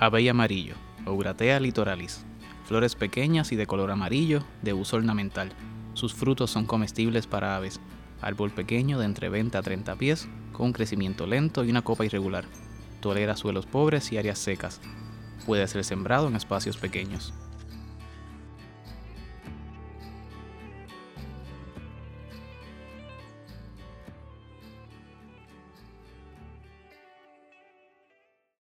Abella amarillo, Ouratea litoralis. Flores pequeñas y de color amarillo, de uso ornamental. Sus frutos son comestibles para aves. Árbol pequeño de entre 20 a 30 pies, con un crecimiento lento y una copa irregular. Tolera suelos pobres y áreas secas. Puede ser sembrado en espacios pequeños.